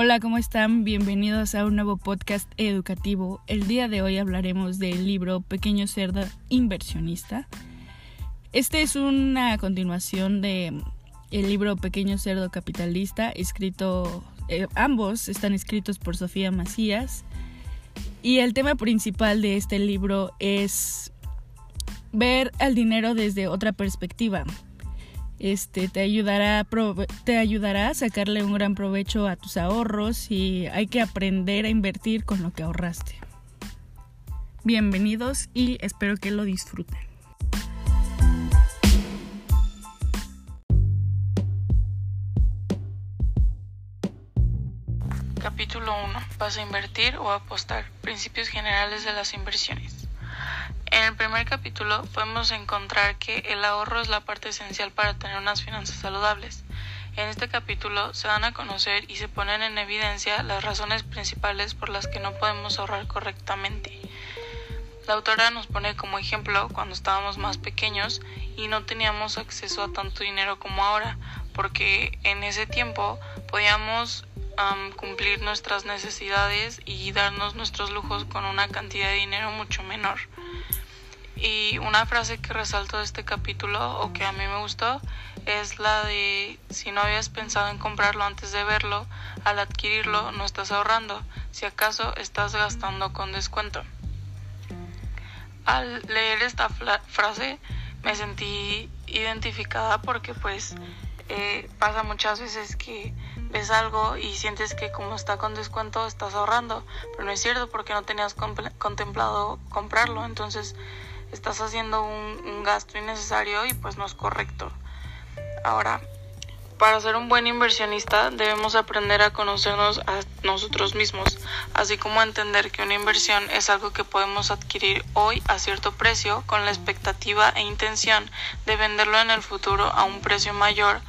Hola, ¿cómo están? Bienvenidos a un nuevo podcast educativo. El día de hoy hablaremos del libro Pequeño Cerdo Inversionista. Este es una continuación de el libro Pequeño Cerdo Capitalista, escrito, eh, ambos están escritos por Sofía Macías. Y el tema principal de este libro es ver al dinero desde otra perspectiva, este te ayudará, te ayudará a sacarle un gran provecho a tus ahorros y hay que aprender a invertir con lo que ahorraste. Bienvenidos y espero que lo disfruten. Capítulo 1. ¿Vas a invertir o apostar? Principios generales de las inversiones. En el primer capítulo podemos encontrar que el ahorro es la parte esencial para tener unas finanzas saludables. En este capítulo se dan a conocer y se ponen en evidencia las razones principales por las que no podemos ahorrar correctamente. La autora nos pone como ejemplo cuando estábamos más pequeños y no teníamos acceso a tanto dinero como ahora, porque en ese tiempo podíamos cumplir nuestras necesidades y darnos nuestros lujos con una cantidad de dinero mucho menor. Y una frase que resalto de este capítulo o que a mí me gustó es la de si no habías pensado en comprarlo antes de verlo, al adquirirlo no estás ahorrando, si acaso estás gastando con descuento. Al leer esta frase me sentí identificada porque pues eh, pasa muchas veces que ves algo y sientes que como está con descuento estás ahorrando, pero no es cierto porque no tenías contemplado comprarlo, entonces estás haciendo un, gasto innecesario y pues no es correcto. Ahora, para ser un buen inversionista debemos aprender a conocernos a nosotros mismos, así como entender que una inversión es algo que podemos adquirir hoy a cierto precio con la expectativa e intención de venderlo en el futuro a un precio mayor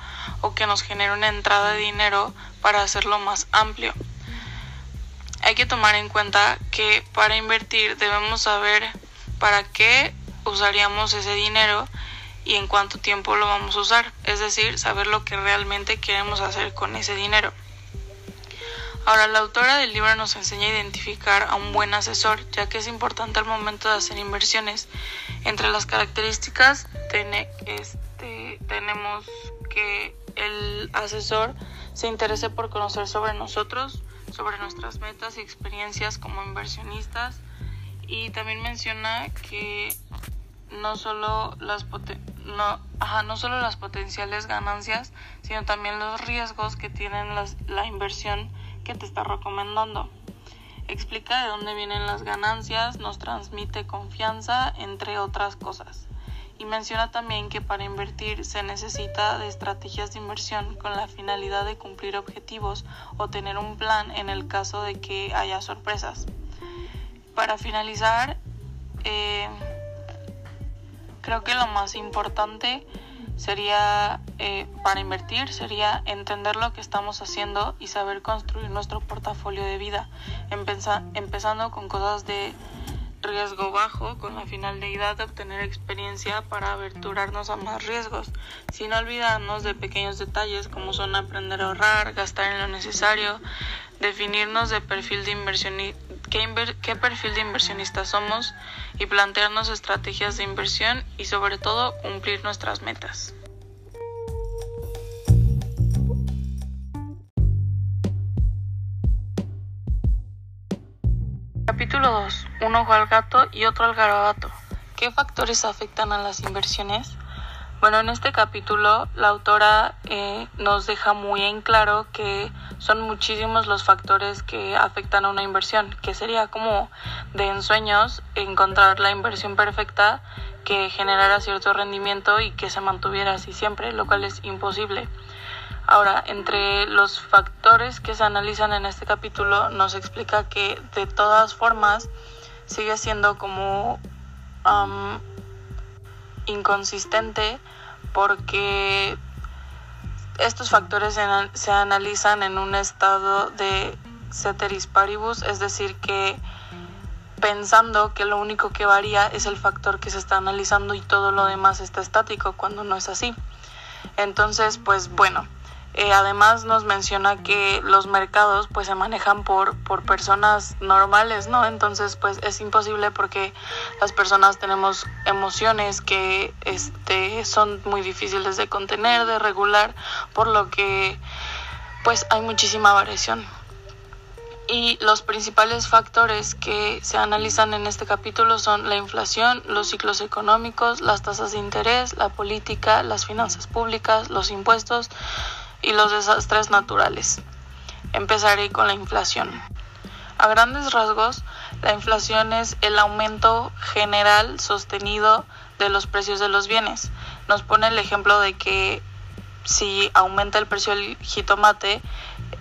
o que nos genere una entrada de dinero para hacerlo más amplio. Hay que tomar en cuenta que para invertir debemos saber para qué usaríamos ese dinero y en cuánto tiempo lo vamos a usar, es decir, saber lo que realmente queremos hacer con ese dinero. Ahora, la autora del libro nos enseña a identificar a un buen asesor, ya que es importante al momento de hacer inversiones. Entre las características este, tenemos que el asesor se interese por conocer sobre nosotros, sobre nuestras metas y experiencias como inversionistas, y también menciona que no solo las no, no solo las potenciales ganancias, sino también los riesgos que tienen las, la inversión que te está recomendando. Explica de dónde vienen las ganancias, nos transmite confianza, entre otras cosas. Y menciona también que para invertir se necesita de estrategias de inversión con la finalidad de cumplir objetivos o tener un plan en el caso de que haya sorpresas. Para finalizar, eh, creo que lo más importante sería eh, para invertir sería entender lo que estamos haciendo y saber construir nuestro portafolio de vida, empezando con cosas de riesgo bajo con la finalidad de obtener experiencia para aventurarnos a más riesgos, sin olvidarnos de pequeños detalles como son aprender a ahorrar, gastar en lo necesario, definirnos de perfil de qué, perfil de inversionista somos y plantearnos estrategias de inversión y sobre todo cumplir nuestras metas. Capítulo 2. Un ojo al gato y otro al garabato. ¿Qué factores afectan a las inversiones? Bueno, en este capítulo la autora eh, nos deja muy en claro que son muchísimos los factores que afectan a una inversión, que sería como de ensueños encontrar la inversión perfecta que generara cierto rendimiento y que se mantuviera así siempre, lo cual es imposible. Ahora, entre los factores que se analizan en este capítulo nos explica que de todas formas sigue siendo como inconsistente porque estos factores se, analizan en un estado de ceteris paribus, es decir, que pensando que lo único que varía es el factor que se está analizando y todo lo demás está estático, cuando no es así. Entonces, pues bueno, Eh, además nos menciona que los mercados pues se manejan por, por personas normales, ¿no? Entonces pues es imposible porque las personas tenemos emociones que este, son muy difíciles de contener, de regular, por lo que pues hay muchísima variación. Y los principales factores que se analizan en este capítulo son la inflación, los ciclos económicos, las tasas de interés, la política, las finanzas públicas, los impuestos y los desastres naturales. Empezaré con la inflación. A grandes rasgos, la inflación es el aumento general sostenido de los precios de los bienes. Nos pone el ejemplo de que si aumenta el precio del jitomate,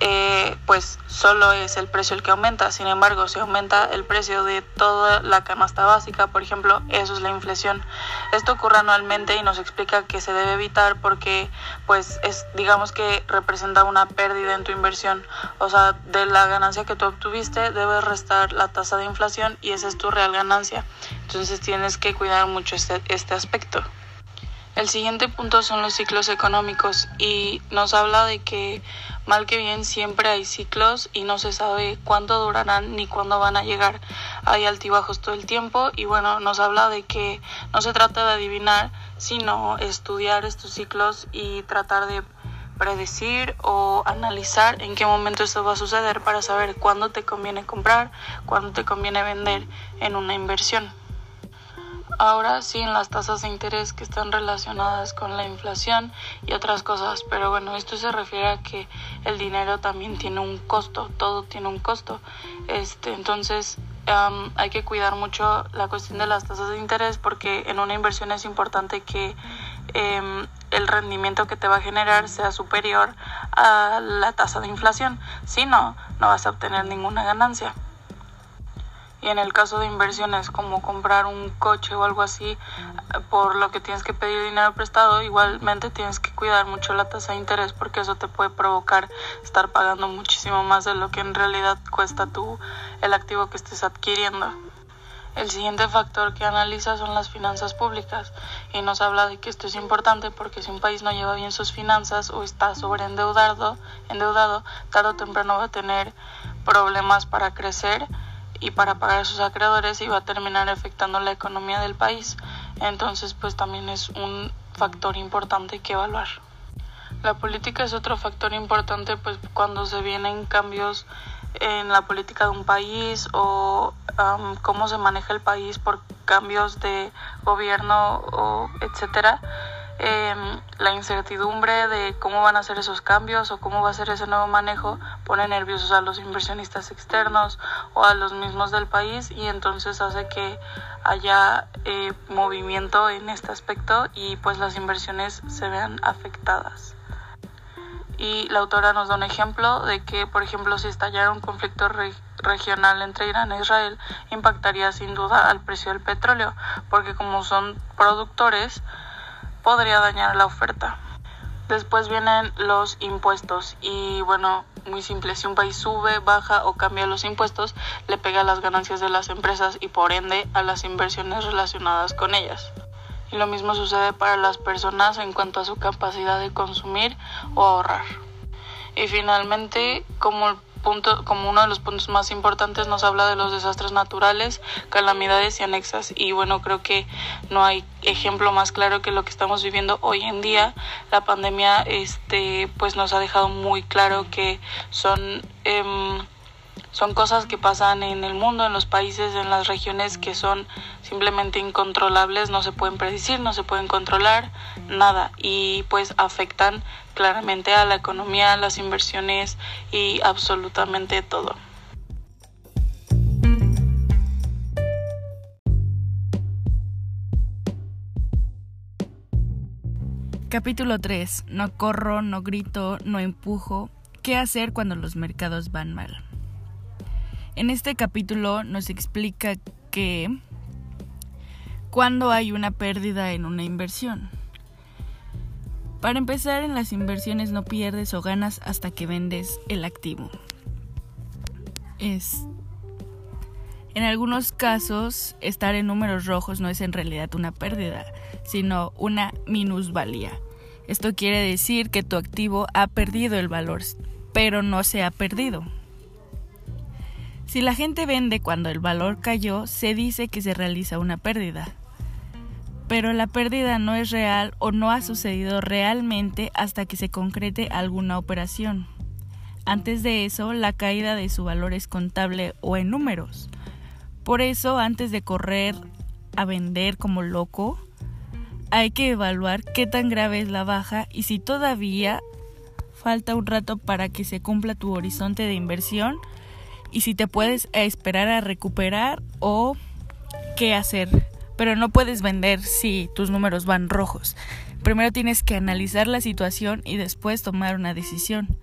eh, pues solo es el precio el que aumenta. Sin embargo, si aumenta el precio de toda la canasta básica, por ejemplo, eso es la inflación. Esto ocurre anualmente y nos explica que se debe evitar porque, pues, es, digamos que representa una pérdida en tu inversión. O sea, de la ganancia que tú obtuviste, debes restar la tasa de inflación y esa es tu real ganancia. Entonces tienes que cuidar mucho este, este aspecto. El siguiente punto son los ciclos económicos y nos habla de que mal que bien siempre hay ciclos y no se sabe cuándo durarán ni cuándo van a llegar. Hay altibajos todo el tiempo y bueno, nos habla de que no se trata de adivinar, sino estudiar estos ciclos y tratar de predecir o analizar en qué momento esto va a suceder para saber cuándo te conviene comprar, cuándo te conviene vender en una inversión. Ahora sí en las tasas de interés que están relacionadas con la inflación y otras cosas, pero bueno, esto se refiere a que el dinero también tiene un costo, todo tiene un costo. Este, entonces hay que cuidar mucho la cuestión de las tasas de interés porque en una inversión es importante que em, el rendimiento que te va a generar sea superior a la tasa de inflación. Si no, no vas a obtener ninguna ganancia y en el caso de inversiones como comprar un coche o algo así, por lo que tienes que pedir dinero prestado, igualmente tienes que cuidar mucho la tasa de interés porque eso te puede provocar estar pagando muchísimo más de lo que en realidad cuesta tú el activo que estés adquiriendo. El siguiente factor que analiza son las finanzas públicas y nos habla de que esto es importante porque si un país no lleva bien sus finanzas o está sobreendeudado, endeudado, tarde o temprano va a tener problemas para crecer y para pagar a sus acreedores va a terminar afectando la economía del país. Entonces, pues también es un factor importante que evaluar. La política es otro factor importante pues cuando se vienen cambios en la política de un país o cómo se maneja el país por cambios de gobierno o etcétera Em, la incertidumbre de cómo van a ser esos cambios o cómo va a ser ese nuevo manejo pone nerviosos a los inversionistas externos o a los mismos del país y entonces hace que haya eh, movimiento en este aspecto y pues las inversiones se vean afectadas. Y la autora nos da un ejemplo de que, por ejemplo, si estallara un conflicto regional entre Irán e Israel, impactaría sin duda al precio del petróleo, porque como son productores, podría dañar la oferta. Después vienen los impuestos y bueno, muy simple, si un país sube, baja o cambia los impuestos, le pega a las ganancias de las empresas y por ende a las inversiones relacionadas con ellas. Y lo mismo sucede para las personas en cuanto a su capacidad de consumir o ahorrar. Y finalmente, como punto, como uno de los puntos más importantes nos habla de los desastres naturales, calamidades y anexas. Y bueno, creo que no hay ejemplo más claro que lo que estamos viviendo hoy en día. La pandemia, este, pues nos ha dejado muy claro que son eh, son cosas que pasan en el mundo, en los países, en las regiones que son simplemente incontrolables, no se pueden predecir, no se pueden controlar, nada. Y pues afectan claramente a la economía, a las inversiones y absolutamente todo. Capítulo 3. No corro, no grito, no empujo. ¿Qué hacer cuando los mercados van mal? En este capítulo nos explica que cuando hay una pérdida en una inversión. Para empezar, en las inversiones no pierdes o ganas hasta que vendes el activo. Es en algunos casos, estar en números rojos no es en realidad una pérdida, sino una minusvalía. Esto quiere decir que tu activo ha perdido el valor, pero no se ha perdido. Si la gente vende cuando el valor cayó, se dice que se realiza una pérdida. Pero la pérdida no es real o no ha sucedido realmente hasta que se concrete alguna operación. Antes de eso, la caída de su valor es contable o en números. Por eso, antes de correr a vender como loco, hay que evaluar qué tan grave es la baja y si todavía falta un rato para que se cumpla tu horizonte de inversión y si te puedes esperar a recuperar o qué hacer. Pero no puedes vender si tus números van rojos. Primero tienes que analizar la situación y después tomar una decisión,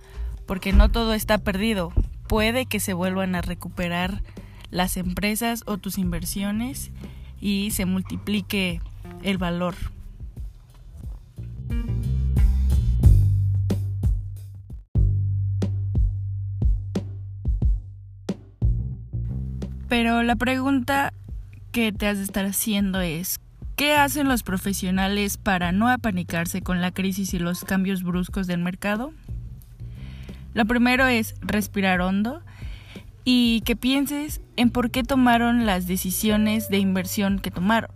porque no todo está perdido. Puede que se vuelvan a recuperar las empresas o tus inversiones y se multiplique el valor. Pero la pregunta que te has de estar haciendo es, ¿qué hacen los profesionales para no apanicarse con la crisis y los cambios bruscos del mercado? Lo primero es respirar hondo y que pienses en por qué tomaron las decisiones de inversión que tomaron.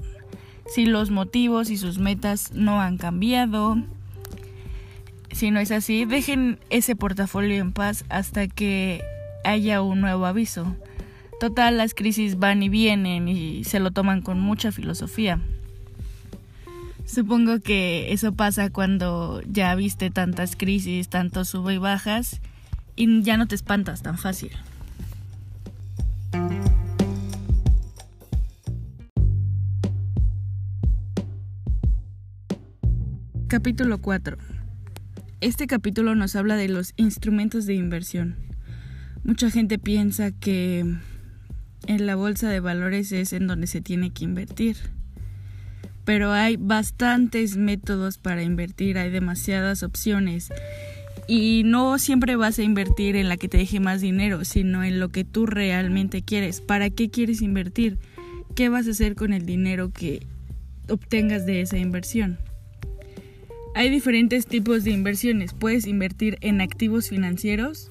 Si los motivos y sus metas no han cambiado. Si no es así, dejen ese portafolio en paz hasta que haya un nuevo aviso. Total, las crisis van y vienen y se lo toman con mucha filosofía. Supongo que eso pasa cuando ya viste tantas crisis, tantos sube y bajas, y ya no te espantas tan fácil. Capítulo 4. Este capítulo nos habla de los instrumentos de inversión. Mucha gente piensa que en la bolsa de valores es en donde se tiene que invertir. Pero hay bastantes métodos para invertir, hay demasiadas opciones. Y no siempre vas a invertir en la que te deje más dinero, sino en lo que tú realmente quieres. ¿Para qué quieres invertir? ¿Qué vas a hacer con el dinero que obtengas de esa inversión? Hay diferentes tipos de inversiones. Puedes invertir en activos financieros,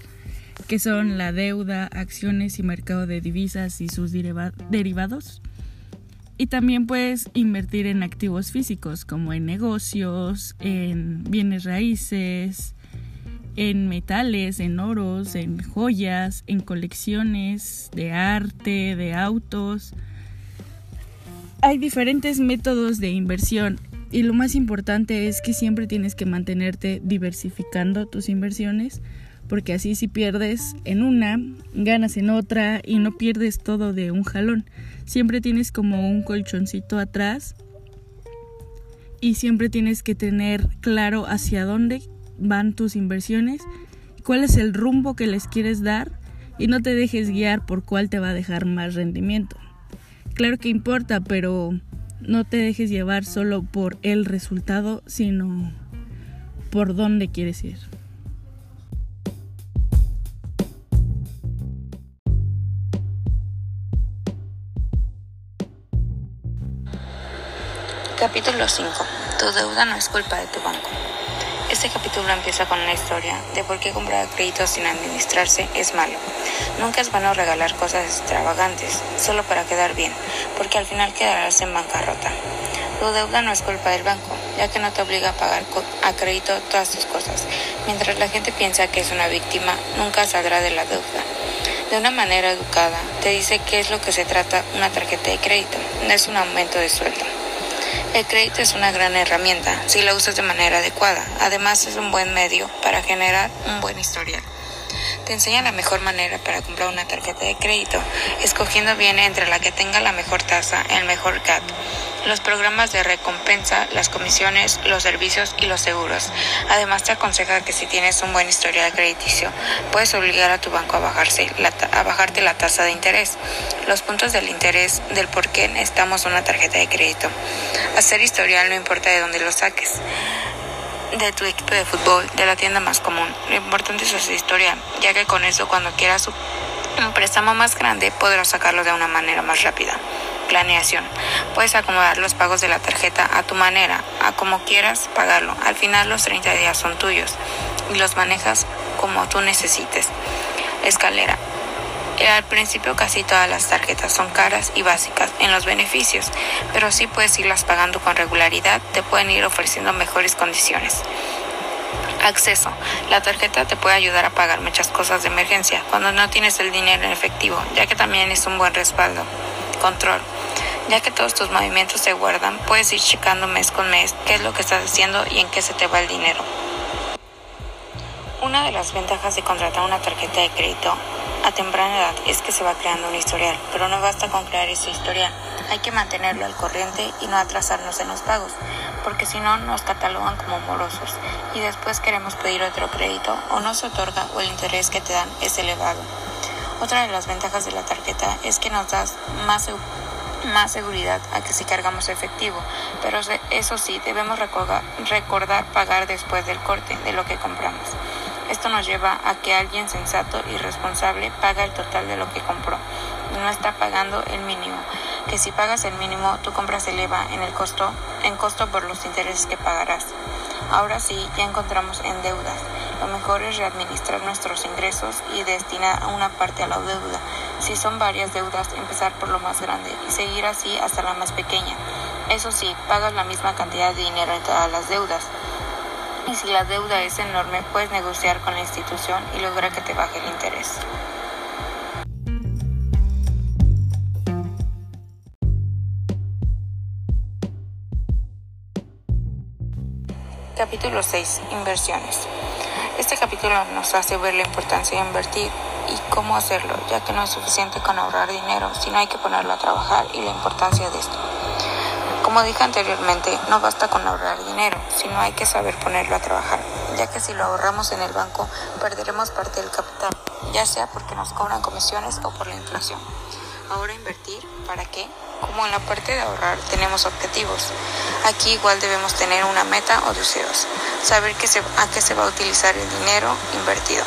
que son la deuda, acciones y mercado de divisas y sus derivados. Y también puedes invertir en activos físicos como en negocios, en bienes raíces, en metales, en oros, en joyas, en colecciones de arte, de autos. Hay diferentes métodos de inversión y lo más importante es que siempre tienes que mantenerte diversificando tus inversiones porque así si pierdes en una, ganas en otra y no pierdes todo de un jalón. Siempre tienes como un colchoncito atrás y siempre tienes que tener claro hacia dónde van tus inversiones, cuál es el rumbo que les quieres dar y no te dejes guiar por cuál te va a dejar más rendimiento. Claro que importa, pero no te dejes llevar solo por el resultado, sino por dónde quieres ir. Capítulo 5. Tu deuda no es culpa de tu banco. Este capítulo empieza con una historia de por qué comprar créditos sin administrarse es malo. Nunca es bueno regalar cosas extravagantes solo para quedar bien, porque al final quedarás en bancarrota. Tu deuda no es culpa del banco, ya que no te obliga a pagar a crédito todas tus cosas. Mientras la gente piensa que es una víctima, nunca saldrá de la deuda. De una manera educada, te dice qué es lo que se trata una tarjeta de crédito, no es un aumento de sueldo. El crédito es una gran herramienta si la usas de manera adecuada. Además es un buen medio para generar un buen historial. Te enseña la mejor manera para comprar una tarjeta de crédito, escogiendo bien entre la que tenga la mejor tasa, el mejor CAT, los programas de recompensa, las comisiones, los servicios y los seguros. Además te aconseja que si tienes un buen historial crediticio, puedes obligar a tu banco a, bajarse a bajarte la tasa de interés, los puntos del interés del por qué necesitamos una tarjeta de crédito. Hacer historial no importa de dónde lo saques de tu equipo de fútbol, de la tienda más común. Lo importante es su historia, ya que con eso cuando quieras un préstamo más grande podrás sacarlo de una manera más rápida. planeación. Puedes acomodar los pagos de la tarjeta a tu manera, a como quieras pagarlo. Al final los 30 días son tuyos y los manejas como tú necesites. Escalera. Al principio casi todas las tarjetas son caras y básicas en los beneficios, pero si puedes irlas pagando con regularidad, te pueden ir ofreciendo mejores condiciones. Acceso. La tarjeta te puede ayudar a pagar muchas cosas de emergencia cuando no tienes el dinero en efectivo, ya que también es un buen respaldo. Control. Ya que todos tus movimientos se guardan, puedes ir checando mes con mes qué es lo que estás haciendo y en qué se te va el dinero. Una de las ventajas de contratar una tarjeta de crédito a temprana edad es que se va creando un historial, pero no basta con crear ese historial, hay que mantenerlo al corriente y no atrasarnos en los pagos, porque si no nos catalogan como morosos y después queremos pedir otro crédito o no se otorga o el interés que te dan es elevado. Otra de las ventajas de la tarjeta es que nos das más, más seguridad a que si cargamos efectivo, pero eso sí, debemos recordar, recordar pagar después del corte de lo que compramos. Esto nos lleva a que alguien sensato y responsable paga el total de lo que compró no está pagando el mínimo. Que si pagas el mínimo, tu compra se eleva en el costo, en costo por los intereses que pagarás. Ahora sí, ya encontramos en deudas. Lo mejor es readministrar nuestros ingresos y destinar una parte a la deuda. Si son varias deudas, empezar por lo más grande y seguir así hasta la más pequeña. Eso sí, pagas la misma cantidad de dinero en todas las deudas. Y si la deuda es enorme, puedes negociar con la institución y lograr que te baje el interés. Capítulo 6. Inversiones. Este capítulo nos hace ver la importancia de invertir y cómo hacerlo, ya que no es suficiente con ahorrar dinero, sino hay que ponerlo a trabajar y la importancia de esto. Como dije anteriormente, no basta con ahorrar dinero, sino hay que saber ponerlo a trabajar, ya que si lo ahorramos en el banco perderemos parte del capital, ya sea porque nos cobran comisiones o por la inflación. Ahora invertir, ¿para qué? Como en la parte de ahorrar tenemos objetivos, aquí igual debemos tener una meta o deseos, saber que se, a qué se va a utilizar el dinero invertido.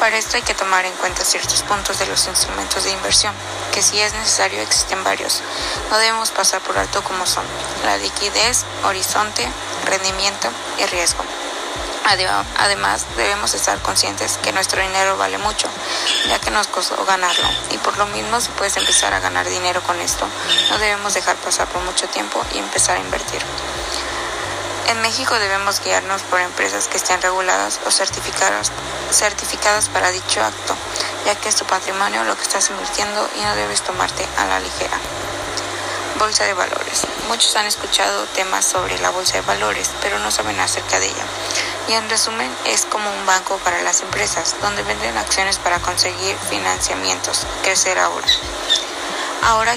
Para esto hay que tomar en cuenta ciertos puntos de los instrumentos de inversión, que si es necesario existen varios. No debemos pasar por alto como son la liquidez, horizonte, rendimiento y riesgo. Además, debemos estar conscientes que nuestro dinero vale mucho, ya que nos costó ganarlo. Y por lo mismo, si puedes empezar a ganar dinero con esto, no debemos dejar pasar por mucho tiempo y empezar a invertir. En México debemos guiarnos por empresas que estén reguladas o certificadas, certificadas para dicho acto, ya que es tu patrimonio lo que estás invirtiendo y no debes tomarte a la ligera. Bolsa de valores. Muchos han escuchado temas sobre la bolsa de valores, pero no saben acerca de ella. Y en resumen, es como un banco para las empresas, donde venden acciones para conseguir financiamientos, crecer ahora. Ahora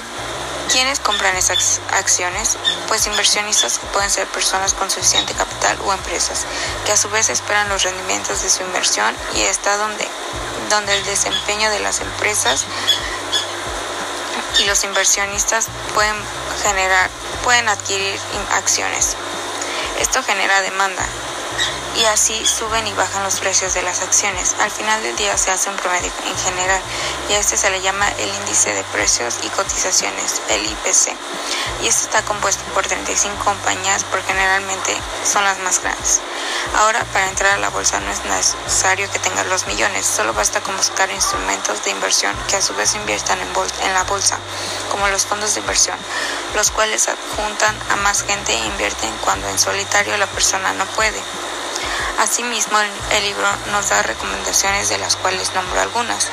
¿Quiénes compran esas acciones? Pues inversionistas que pueden ser personas con suficiente capital o empresas, que a su vez esperan los rendimientos de su inversión y está donde, donde el desempeño de las empresas y los inversionistas pueden generar, pueden adquirir acciones. Esto genera demanda, y así suben y bajan los precios de las acciones. Al final del día se hace un promedio en general y a este se le llama el índice de precios y cotizaciones, el IPC. Y este está compuesto por 35 compañías porque generalmente son las más grandes. Ahora, para entrar a la bolsa no es necesario que tengas los millones, solo basta con buscar instrumentos de inversión que a su vez inviertan en, en la bolsa, como los fondos de inversión, los cuales adjuntan a más gente e invierten cuando en solitario la persona no puede. Asimismo, el libro nos da recomendaciones de las cuales nombro algunas.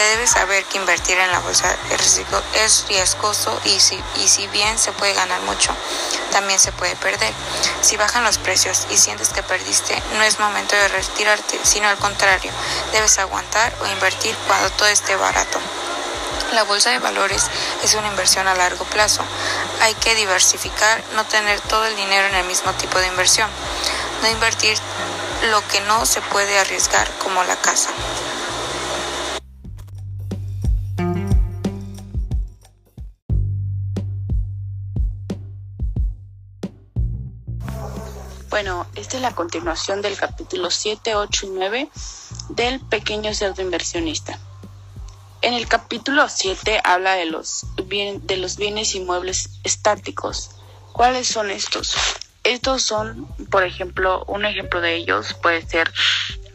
Se debe saber que invertir en la bolsa es riesgoso y si, y si bien se puede ganar mucho, también se puede perder. Si bajan los precios y sientes que perdiste, no es momento de retirarte, sino al contrario, debes aguantar o invertir cuando todo esté barato. La bolsa de valores es una inversión a largo plazo. Hay que diversificar, no tener todo el dinero en el mismo tipo de inversión no invertir lo que no se puede arriesgar como la casa. Bueno, esta es la continuación del capítulo 7, 8 y 9 del pequeño cerdo inversionista. En el capítulo 7 habla de los, bien, de los bienes inmuebles estáticos. ¿Cuáles son estos? Estos son, por ejemplo, un ejemplo de ellos puede ser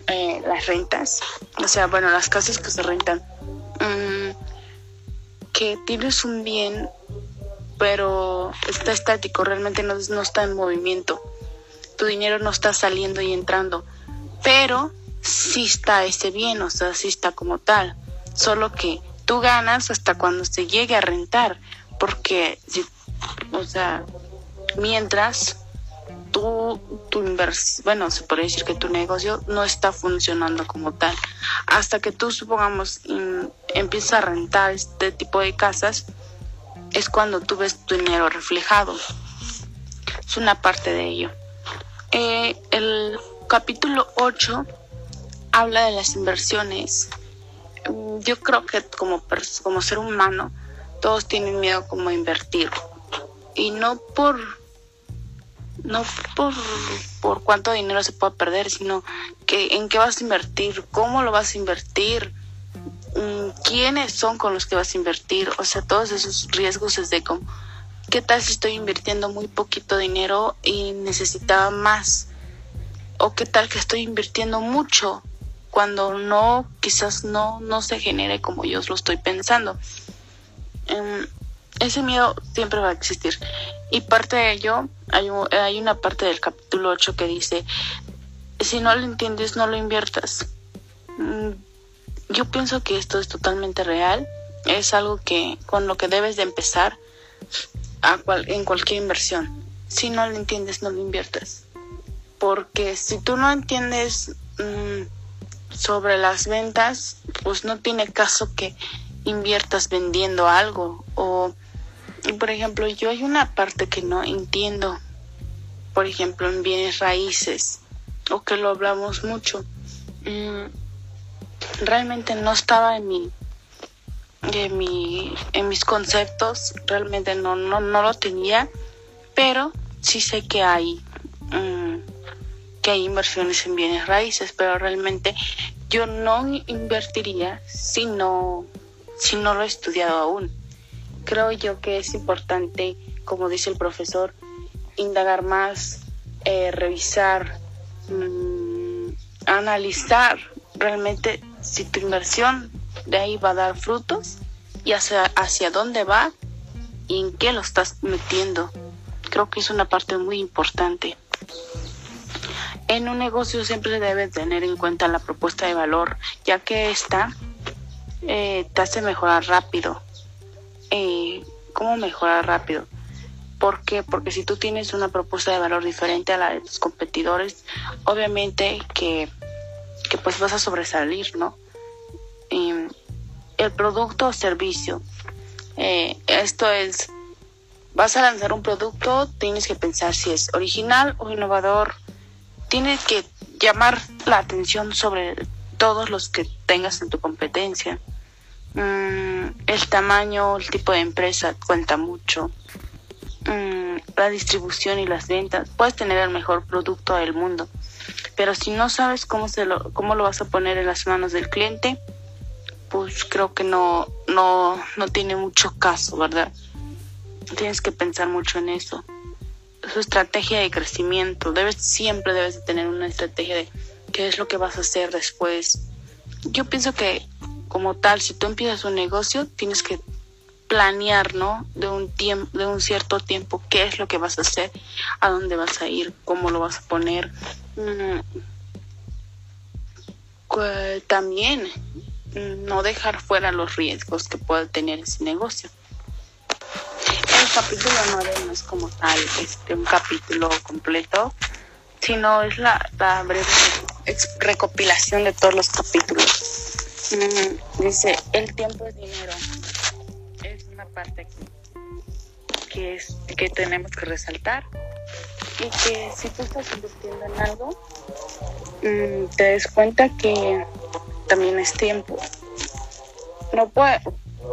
eh, las rentas, o sea, bueno, las casas que se rentan. Mm, que tienes un bien, pero está estático, realmente no está en movimiento. Tu dinero no está saliendo y entrando, pero sí está ese bien, o sea, sí está como tal solo que tú ganas hasta cuando se llegue a rentar, porque, o sea, mientras tú, tu inversión, bueno, se puede decir que tu negocio no está funcionando como tal. Hasta que tú, supongamos, empiezas a rentar este tipo de casas, es cuando tú ves tu dinero reflejado. Es una parte de ello. Eh, el capítulo 8 habla de las inversiones. Yo creo que como, como ser humano todos tienen miedo como a invertir. Y no por no por, por cuánto dinero se puede perder, sino que en qué vas a invertir, cómo lo vas a invertir, mm, quiénes son con los que vas a invertir, o sea, todos esos riesgos es de como, ¿qué tal si estoy invirtiendo muy poquito dinero y necesitaba más? ¿O qué tal que estoy invirtiendo mucho cuando no, quizás no, no se genere como yo lo estoy pensando. Em, ese miedo siempre va a existir. Y parte de ello, hay, hay una parte del capítulo 8 que dice, si no lo entiendes, no lo inviertas. Mm, yo pienso que esto es totalmente real. Es algo que con lo que debes de empezar a en cualquier inversión. Si no lo entiendes, no lo inviertas. Porque si tú no entiendes mm, sobre las ventas, pues no tiene caso que inviertas vendiendo algo o por ejemplo yo hay una parte que no entiendo por ejemplo en bienes raíces o que lo hablamos mucho mm, realmente no estaba en mi en mi en mis conceptos realmente no no no lo tenía pero sí sé que hay mm, que hay inversiones en bienes raíces, pero realmente yo no invertiría si no, si no lo he estudiado aún. Creo yo que es importante, como dice el profesor, indagar más, eh, revisar, mm, analizar realmente si tu inversión de ahí va a dar frutos y hacia, hacia dónde va y en qué lo estás metiendo. Creo que es una parte muy importante. En un negocio siempre se debe tener en cuenta la propuesta de valor, ya que esta eh, te hace mejorar rápido. Eh, ¿Cómo mejorar rápido? ¿Por qué? Porque si tú tienes una propuesta de valor diferente a la de tus competidores, obviamente que, que pues vas a sobresalir, ¿no? El producto o servicio. Eh, esto es, vas a lanzar un producto, tienes que pensar si es original o innovador, tienes que llamar la atención sobre todos los que tengas en tu competencia. Mm, el tamaño, el tipo de empresa cuenta mucho. Mm, la distribución y las ventas. Puedes tener el mejor producto del mundo, pero si no sabes cómo, se lo, cómo lo vas a poner en las manos del cliente, pues creo que no, no, no tiene mucho caso, ¿verdad? Tienes que pensar mucho en eso su estrategia de crecimiento. Debes, siempre debes de tener una estrategia de qué es lo que vas a hacer después. Yo pienso que como tal, si tú empiezas un negocio, tienes que planear, ¿no? De un tiempo, de un cierto tiempo, qué es lo que vas a hacer, a dónde vas a ir, cómo lo vas a poner. Mm, también no dejar fuera los riesgos que puede tener ese negocio capítulo 9 no es como tal este, un capítulo completo, sino es la, breve recopilación de todos los capítulos. Mm, dice, el tiempo es dinero. Es una parte que tenemos que resaltar y que si tú estás invirtiendo en algo, mm, te des cuenta que también es tiempo. No puede,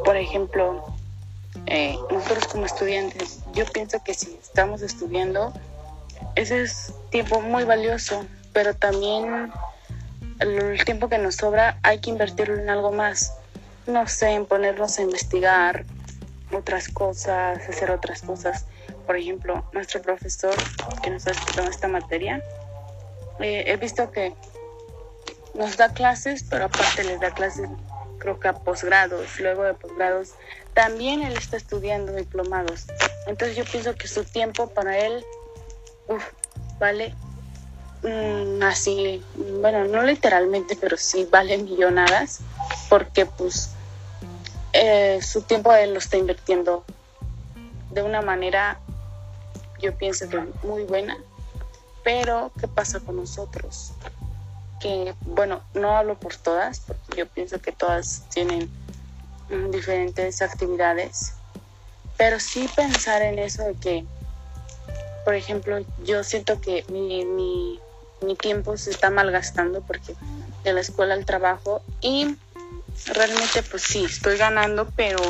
por ejemplo, eh, nosotros como estudiantes, yo pienso que si estamos estudiando, ese es tiempo muy valioso, pero también el tiempo que nos sobra hay que invertirlo en algo más. no sé, en ponernos a investigar otras cosas, hacer otras cosas. Por ejemplo, nuestro profesor que nos ha explicado esta materia, eh, he visto que nos da clases, pero aparte les da clases creo que a posgrados, luego de posgrados, también él está estudiando diplomados. Entonces yo pienso que su tiempo para él, vale mm, así, bueno, no literalmente, pero sí vale millonadas, porque pues eh, su tiempo él lo está invirtiendo de una manera, yo pienso que muy buena, pero ¿qué pasa con nosotros? Que, bueno, no hablo por todas, porque yo pienso que todas tienen mm, diferentes actividades, pero sí pensar en eso de que, por ejemplo, yo siento que mi, mi, mi tiempo se está malgastando porque de la escuela al trabajo y realmente pues sí, estoy ganando, pero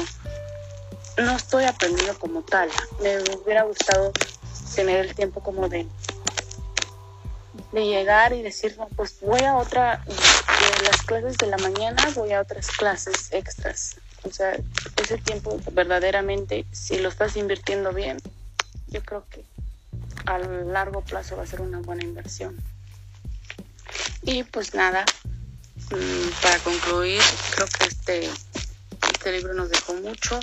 no estoy aprendiendo como tal. Me hubiera gustado tener el tiempo como de de llegar y decir, no, pues voy a otra, de las clases de la mañana voy a otras clases extras. O sea, ese tiempo verdaderamente, si lo estás invirtiendo bien, yo creo que a largo plazo va a ser una buena inversión. Y pues nada, mm, para concluir, creo que este, este libro nos dejó mucho,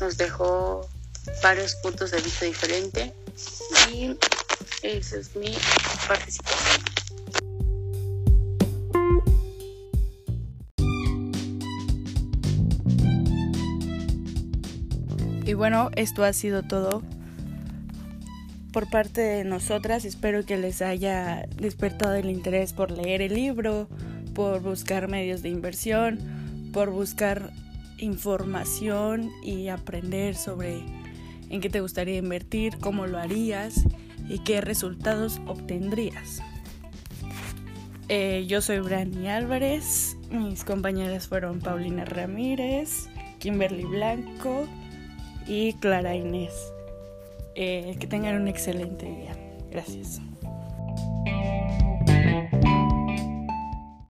nos dejó varios puntos de vista diferentes y esa es mi participación. Y bueno, esto ha sido todo por parte de nosotras. Espero que les haya despertado el interés por leer el libro, por buscar medios de inversión, por buscar información y aprender sobre en qué te gustaría invertir, cómo lo harías y qué resultados obtendrías. Eh, yo soy Brani Álvarez, mis compañeras fueron Paulina Ramírez, Kimberly Blanco y Clara Inés. Eh, que tengan un excelente día. Gracias.